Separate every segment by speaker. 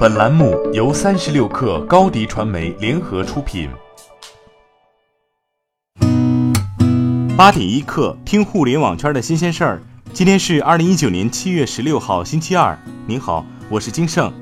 Speaker 1: 本栏目由三十六氪高低传媒联合出品。
Speaker 2: 八点一刻，听互联网圈的新鲜事儿。今天是二零一九年七月十六号，星期二。您好，我是金盛。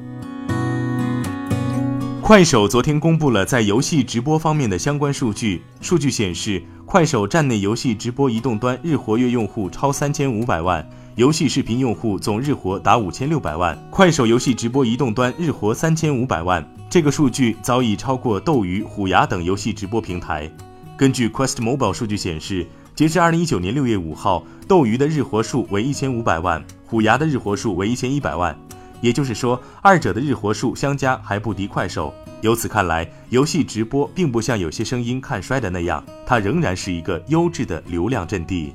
Speaker 2: 快手昨天公布了在游戏直播方面的相关数据，数据显示，快手站内游戏直播移动端日活跃用户超三千五百万。游戏视频用户总日活达五千六百万，快手游戏直播移动端日活三千五百万，这个数据早已超过斗鱼、虎牙等游戏直播平台。根据 Quest Mobile 数据显示，截至二零一九年六月五号，斗鱼的日活数为一千五百万，虎牙的日活数为一千一百万，也就是说，二者的日活数相加还不敌快手。由此看来，游戏直播并不像有些声音看衰的那样，它仍然是一个优质的流量阵地。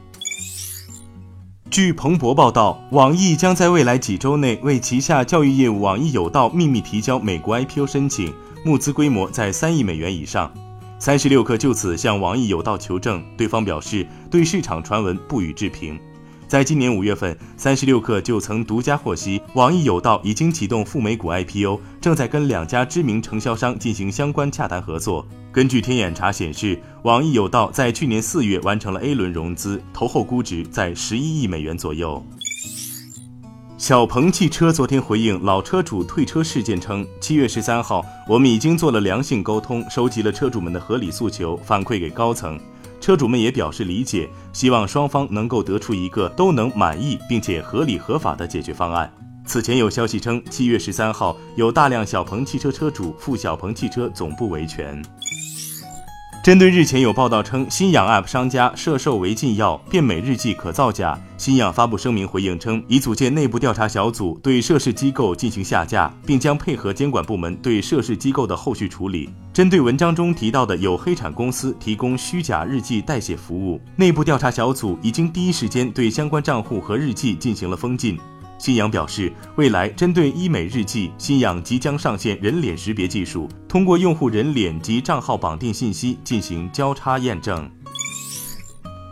Speaker 2: 据彭博报道，网易将在未来几周内为旗下教育业务网易有道秘密提交美国 IPO 申请，募资规模在三亿美元以上。三十六氪就此向网易有道求证，对方表示对市场传闻不予置评。在今年五月份，三十六氪就曾独家获悉，网易有道已经启动赴美股 IPO，正在跟两家知名承销商进行相关洽谈合作。根据天眼查显示，网易有道在去年四月完成了 A 轮融资，投后估值在十一亿美元左右。小鹏汽车昨天回应老车主退车事件称，七月十三号，我们已经做了良性沟通，收集了车主们的合理诉求，反馈给高层。车主们也表示理解，希望双方能够得出一个都能满意并且合理合法的解决方案。此前有消息称，七月十三号有大量小鹏汽车车主赴小鹏汽车总部维权。针对日前有报道称新氧 App 商家涉售违禁药、变美日记可造假，新氧发布声明回应称，已组建内部调查小组对涉事机构进行下架，并将配合监管部门对涉事机构的后续处理。针对文章中提到的有黑产公司提供虚假日记代写服务，内部调查小组已经第一时间对相关账户和日记进行了封禁。新氧表示，未来针对医美日记，新氧即将上线人脸识别技术，通过用户人脸及账号绑定信息进行交叉验证。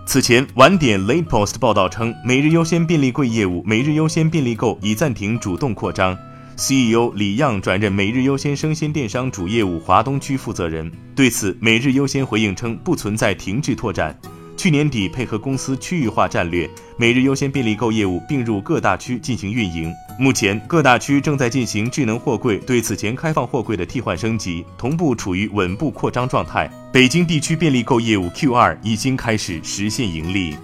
Speaker 2: 此前，晚点 Late Post 报道称，每日优先便利柜业务每日优先便利购已暂停主动扩张，CEO 李样转任每日优先生鲜电商主业务华东区负责人。对此，每日优先回应称，不存在停滞拓展。去年底，配合公司区域化战略，每日优先便利购业务并入各大区进行运营。目前，各大区正在进行智能货柜对此前开放货柜的替换升级，同步处于稳步扩张状态。北京地区便利购业务 Q 二已经开始实现盈利。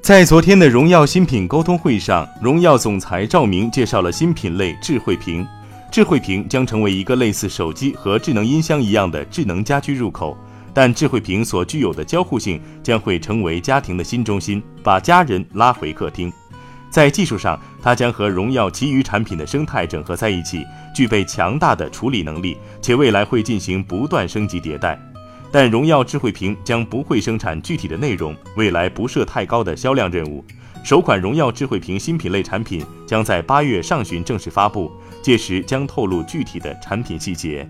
Speaker 2: 在昨天的荣耀新品沟通会上，荣耀总裁赵明介绍了新品类智慧屏。智慧屏将成为一个类似手机和智能音箱一样的智能家居入口。但智慧屏所具有的交互性将会成为家庭的新中心，把家人拉回客厅。在技术上，它将和荣耀其余产品的生态整合在一起，具备强大的处理能力，且未来会进行不断升级迭代。但荣耀智慧屏将不会生产具体的内容，未来不设太高的销量任务。首款荣耀智慧屏新品类产品将在八月上旬正式发布，届时将透露具体的产品细节。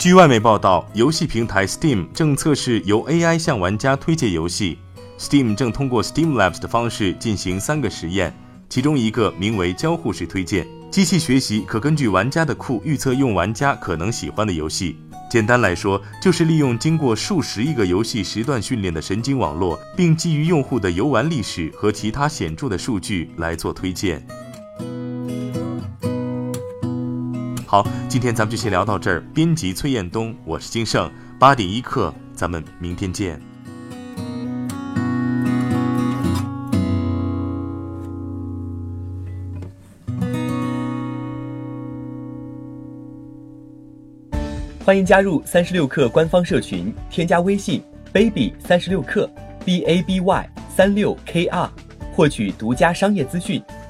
Speaker 2: 据外媒报道，游戏平台 Steam 正测试由 AI 向玩家推荐游戏。Steam 正通过 Steam Labs 的方式进行三个实验，其中一个名为交互式推荐，机器学习可根据玩家的库预测用玩家可能喜欢的游戏。简单来说，就是利用经过数十亿个游戏时段训练的神经网络，并基于用户的游玩历史和其他显著的数据来做推荐。好，今天咱们就先聊到这儿。编辑崔彦东，我是金盛，八点一刻，咱们明天见。
Speaker 3: 欢迎加入三十六课官方社群，添加微信 baby 三十六课 b a b y 三六 k r，获取独家商业资讯，